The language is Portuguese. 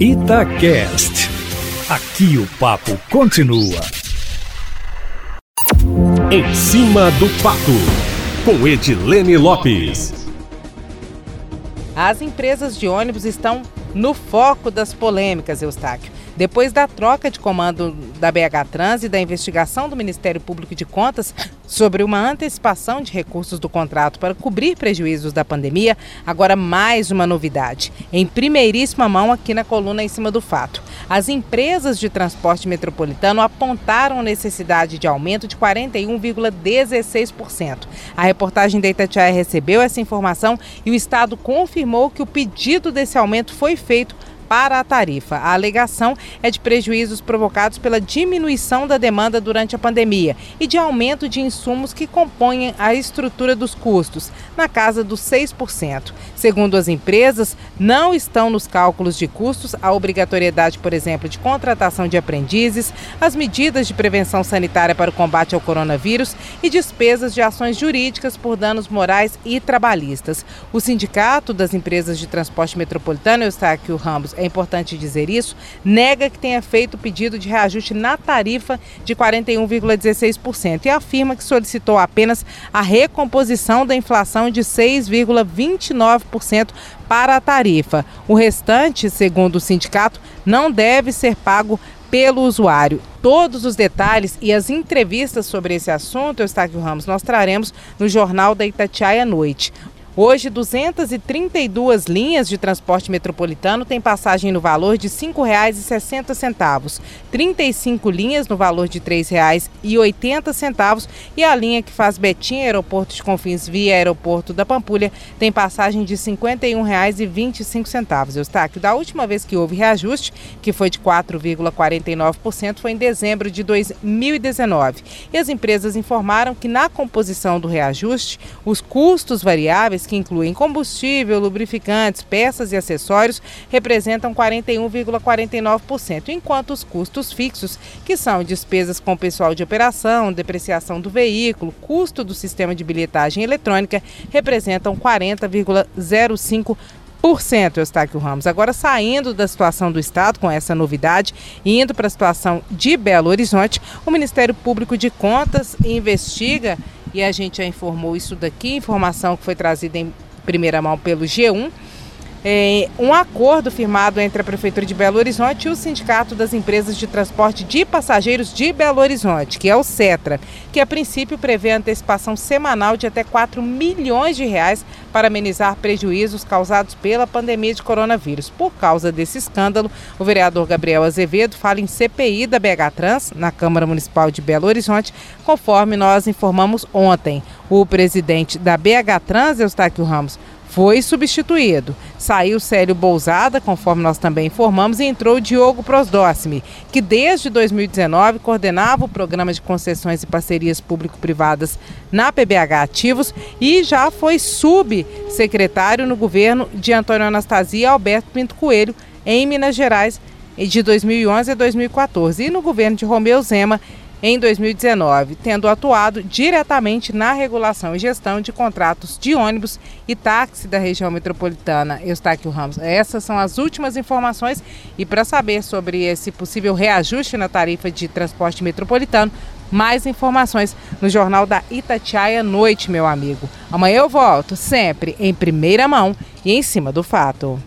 Itacast. Aqui o papo continua. Em cima do papo, com Edilene Lopes. As empresas de ônibus estão no foco das polêmicas, Eustáquio. Depois da troca de comando da BH Trans e da investigação do Ministério Público de Contas sobre uma antecipação de recursos do contrato para cobrir prejuízos da pandemia, agora mais uma novidade. Em primeiríssima mão aqui na coluna em cima do fato. As empresas de transporte metropolitano apontaram necessidade de aumento de 41,16%. A reportagem da Itatiaia recebeu essa informação e o Estado confirmou que o pedido desse aumento foi feito para a tarifa. A alegação é de prejuízos provocados pela diminuição da demanda durante a pandemia e de aumento de insumos que compõem a estrutura dos custos, na casa dos 6%. Segundo as empresas, não estão nos cálculos de custos a obrigatoriedade, por exemplo, de contratação de aprendizes, as medidas de prevenção sanitária para o combate ao coronavírus e despesas de ações jurídicas por danos morais e trabalhistas. O Sindicato das Empresas de Transporte Metropolitano, Eustáquio Ramos, é importante dizer isso, nega que tenha feito pedido de reajuste na tarifa de 41,16% e afirma que solicitou apenas a recomposição da inflação de 6,29% para a tarifa. O restante, segundo o sindicato, não deve ser pago pelo usuário. Todos os detalhes e as entrevistas sobre esse assunto, Eustáquio Ramos, nós traremos no Jornal da Itatiaia à noite. Hoje, 232 linhas de transporte metropolitano têm passagem no valor de R$ 5,60, 35 linhas no valor de R$ 3,80 e a linha que faz Betim Aeroporto de Confins via Aeroporto da Pampulha tem passagem de R$ 51,25. Eustáquio, da última vez que houve reajuste, que foi de 4,49%, foi em dezembro de 2019. E as empresas informaram que na composição do reajuste, os custos variáveis que incluem combustível, lubrificantes, peças e acessórios, representam 41,49%, enquanto os custos fixos, que são despesas com pessoal de operação, depreciação do veículo, custo do sistema de bilhetagem eletrônica, representam 40,05%. Eustáquio Ramos. Agora, saindo da situação do Estado com essa novidade e indo para a situação de Belo Horizonte, o Ministério Público de Contas investiga e a gente já informou isso daqui, informação que foi trazida em primeira mão pelo G1 um acordo firmado entre a Prefeitura de Belo Horizonte e o Sindicato das Empresas de Transporte de Passageiros de Belo Horizonte, que é o CETRA, que a princípio prevê antecipação semanal de até 4 milhões de reais para amenizar prejuízos causados pela pandemia de coronavírus. Por causa desse escândalo, o vereador Gabriel Azevedo fala em CPI da BH Trans, na Câmara Municipal de Belo Horizonte, conforme nós informamos ontem. O presidente da BH Trans, Eustáquio Ramos, foi substituído. Saiu Célio Bousada, conforme nós também informamos, e entrou Diogo Prosdócime, que desde 2019 coordenava o programa de concessões e parcerias público-privadas na PBH Ativos e já foi subsecretário no governo de Antônio Anastasia e Alberto Pinto Coelho, em Minas Gerais, de 2011 a 2014. E no governo de Romeu Zema, em 2019, tendo atuado diretamente na regulação e gestão de contratos de ônibus e táxi da região metropolitana. Eustáquio Ramos, essas são as últimas informações e para saber sobre esse possível reajuste na tarifa de transporte metropolitano, mais informações no Jornal da Itatiaia Noite, meu amigo. Amanhã eu volto, sempre em primeira mão e em cima do fato.